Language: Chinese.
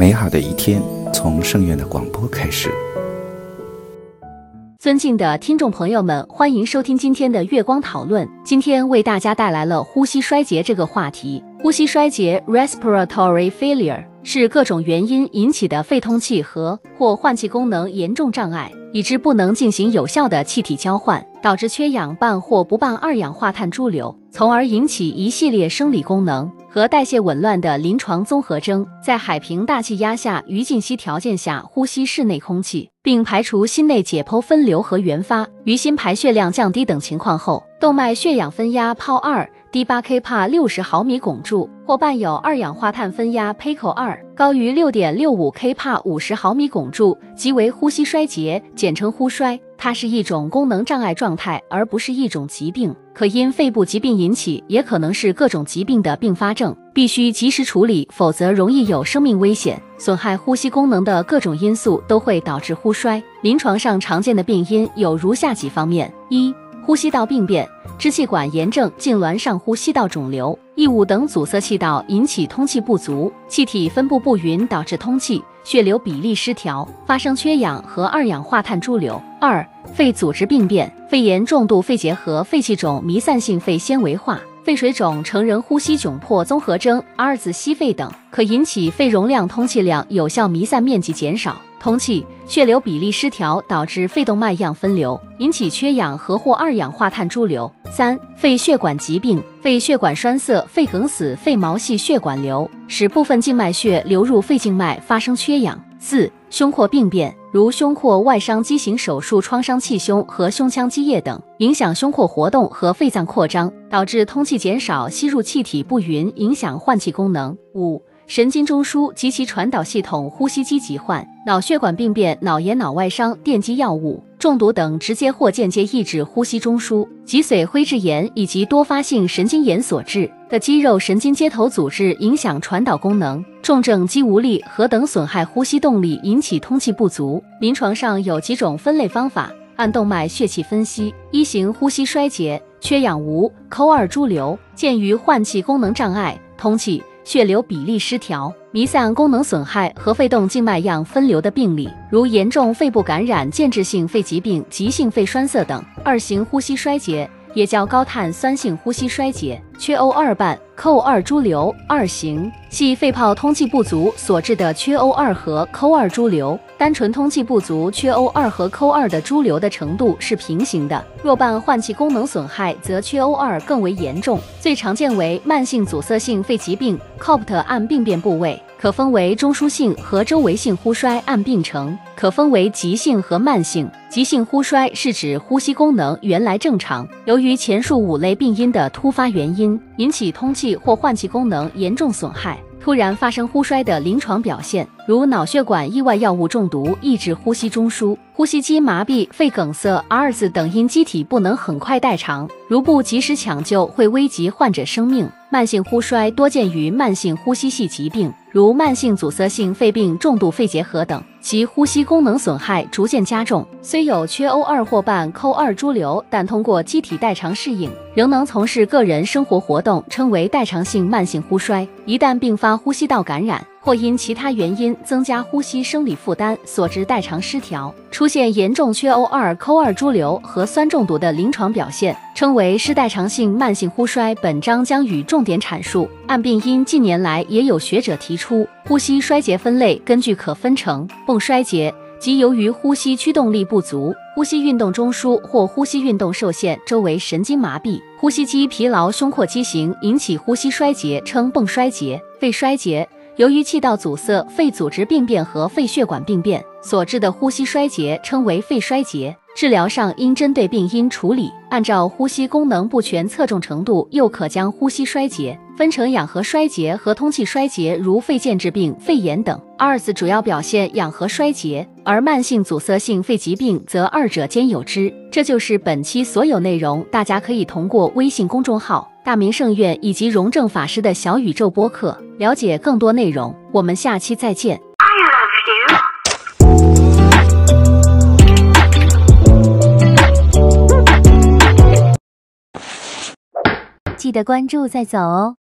美好的一天从圣院的广播开始。尊敬的听众朋友们，欢迎收听今天的月光讨论。今天为大家带来了呼吸衰竭这个话题。呼吸衰竭 （respiratory failure） 是各种原因引起的肺通气和或换气功能严重障碍，以致不能进行有效的气体交换，导致缺氧伴或不伴二氧化碳潴留，从而引起一系列生理功能。和代谢紊乱的临床综合征，在海平大气压下余静息条件下呼吸室内空气，并排除心内解剖分流和原发，于心排血量降低等情况后，动脉血氧分压 PO 二低八 k 帕六十毫米汞柱或伴有二氧化碳分压 PaCO 二高于六点六五 k 帕五十毫米汞柱，即为呼吸衰竭，简称呼衰。它是一种功能障碍状态，而不是一种疾病，可因肺部疾病引起，也可能是各种疾病的并发症，必须及时处理，否则容易有生命危险。损害呼吸功能的各种因素都会导致呼衰。临床上常见的病因有如下几方面：一、呼吸道病变，支气管炎症、痉挛上呼吸道肿瘤、异物等阻塞气道，引起通气不足，气体分布不匀，导致通气。血流比例失调，发生缺氧和二氧化碳潴留。二、肺组织病变，肺炎、重度肺结核、肺气肿、弥散性肺纤维化、肺水肿、成人呼吸窘迫综合征、阿尔兹西肺等，可引起肺容量、通气量、有效弥散面积减少。通气血流比例失调，导致肺动脉样分流，引起缺氧和或二氧化碳潴留。三、肺血管疾病，肺血管栓塞、肺梗死、肺毛细血管瘤，使部分静脉血流入肺静脉，发生缺氧。四、胸廓病变，如胸廓外伤畸形手术创伤气胸和胸腔积液等，影响胸廓活动和肺脏扩张，导致通气减少，吸入气体不匀，影响换气功能。五、神经中枢及其传导系统、呼吸机疾患、脑血管病变、脑炎、脑外伤、电击药物中毒等，直接或间接抑制呼吸中枢、脊髓灰质炎以及多发性神经炎所致的肌肉神经接头组织影响传导功能、重症肌无力和等损害呼吸动力，引起通气不足。临床上有几种分类方法，按动脉血气分析：一型呼吸衰竭，缺氧无，Co 二潴留，见于换气功能障碍、通气。血流比例失调、弥散功能损害和肺动静脉样分流的病例，如严重肺部感染、间质性肺疾病、急性肺栓塞等。二型呼吸衰竭也叫高碳酸性呼吸衰竭，缺 O 二半、Co 二潴留。二型系肺泡通气不足所致的缺 O 二和 Co 二潴留。单纯通气不足，缺 O 二和 Co 二的潴留的程度是平行的。若伴换气功能损害，则缺 O 二更为严重。最常见为慢性阻塞性肺疾病，COPT 按病变部位可分为中枢性和周围性呼衰，按病程可分为急性和慢性。急性呼衰是指呼吸功能原来正常，由于前述五类病因的突发原因，引起通气或换气功能严重损害。突然发生呼衰的临床表现，如脑血管意外药物中毒、抑制呼吸中枢、呼吸机麻痹、肺梗塞、阿尔兹等，因机体不能很快代偿，如不及时抢救，会危及患者生命。慢性呼衰多见于慢性呼吸系疾病，如慢性阻塞性肺病、重度肺结核等，其呼吸功能损害逐渐加重。虽有缺 O 二或伴 Co 二潴留，但通过机体代偿适应，仍能从事个人生活活动，称为代偿性慢性呼衰。一旦并发呼吸道感染，或因其他原因增加呼吸生理负担所致代偿失调，出现严重缺 O 二、Co 二潴留和酸中毒的临床表现，称为失代偿性慢性呼衰。本章将与重点阐述。按病因，近年来也有学者提出，呼吸衰竭分类根据可分成泵衰竭，即由于呼吸驱动力不足、呼吸运动中枢或呼吸运动受限、周围神经麻痹、呼吸肌疲劳、胸廓畸形引起呼吸衰竭，称泵衰竭。肺衰竭。由于气道阻塞、肺组织病变和肺血管病变所致的呼吸衰竭，称为肺衰竭。治疗上应针对病因处理，按照呼吸功能不全侧重程度，又可将呼吸衰竭分成氧合衰竭和通气衰竭，如肺间质病、肺炎等。阿尔兹主要表现氧合衰竭，而慢性阻塞性肺疾病则二者兼有之。这就是本期所有内容，大家可以通过微信公众号“大明圣院”以及荣正法师的小宇宙播客了解更多内容。我们下期再见。记得关注再走哦。